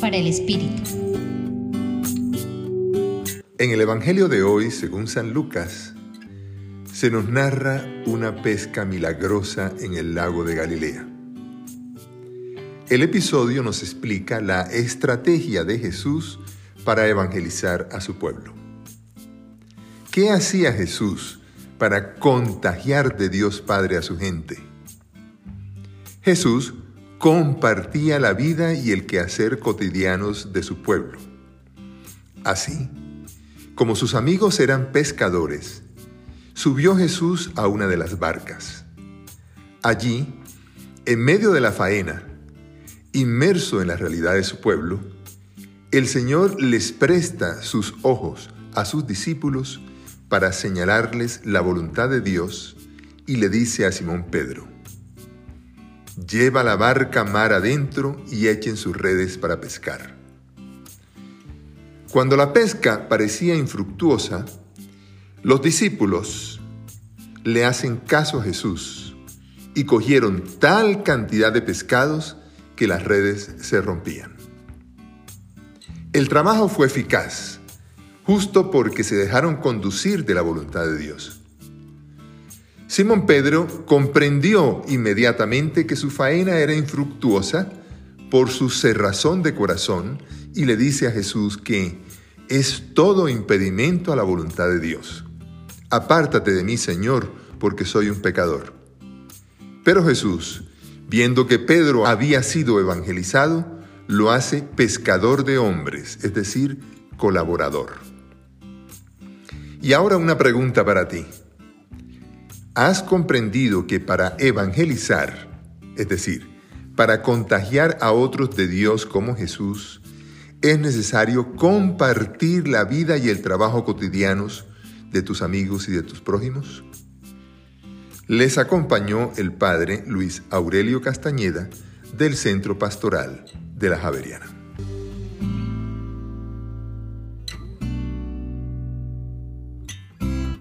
Para el Espíritu. En el Evangelio de hoy, según San Lucas, se nos narra una pesca milagrosa en el lago de Galilea. El episodio nos explica la estrategia de Jesús para evangelizar a su pueblo. ¿Qué hacía Jesús para contagiar de Dios Padre a su gente? Jesús compartía la vida y el quehacer cotidianos de su pueblo. Así, como sus amigos eran pescadores, subió Jesús a una de las barcas. Allí, en medio de la faena, inmerso en la realidad de su pueblo, el Señor les presta sus ojos a sus discípulos para señalarles la voluntad de Dios y le dice a Simón Pedro, Lleva la barca mar adentro y echen sus redes para pescar. Cuando la pesca parecía infructuosa, los discípulos le hacen caso a Jesús y cogieron tal cantidad de pescados que las redes se rompían. El trabajo fue eficaz, justo porque se dejaron conducir de la voluntad de Dios. Simón Pedro comprendió inmediatamente que su faena era infructuosa por su cerrazón de corazón y le dice a Jesús que es todo impedimento a la voluntad de Dios. Apártate de mí, Señor, porque soy un pecador. Pero Jesús, viendo que Pedro había sido evangelizado, lo hace pescador de hombres, es decir, colaborador. Y ahora una pregunta para ti. ¿Has comprendido que para evangelizar, es decir, para contagiar a otros de Dios como Jesús, es necesario compartir la vida y el trabajo cotidianos de tus amigos y de tus prójimos? Les acompañó el padre Luis Aurelio Castañeda del Centro Pastoral de la Javeriana.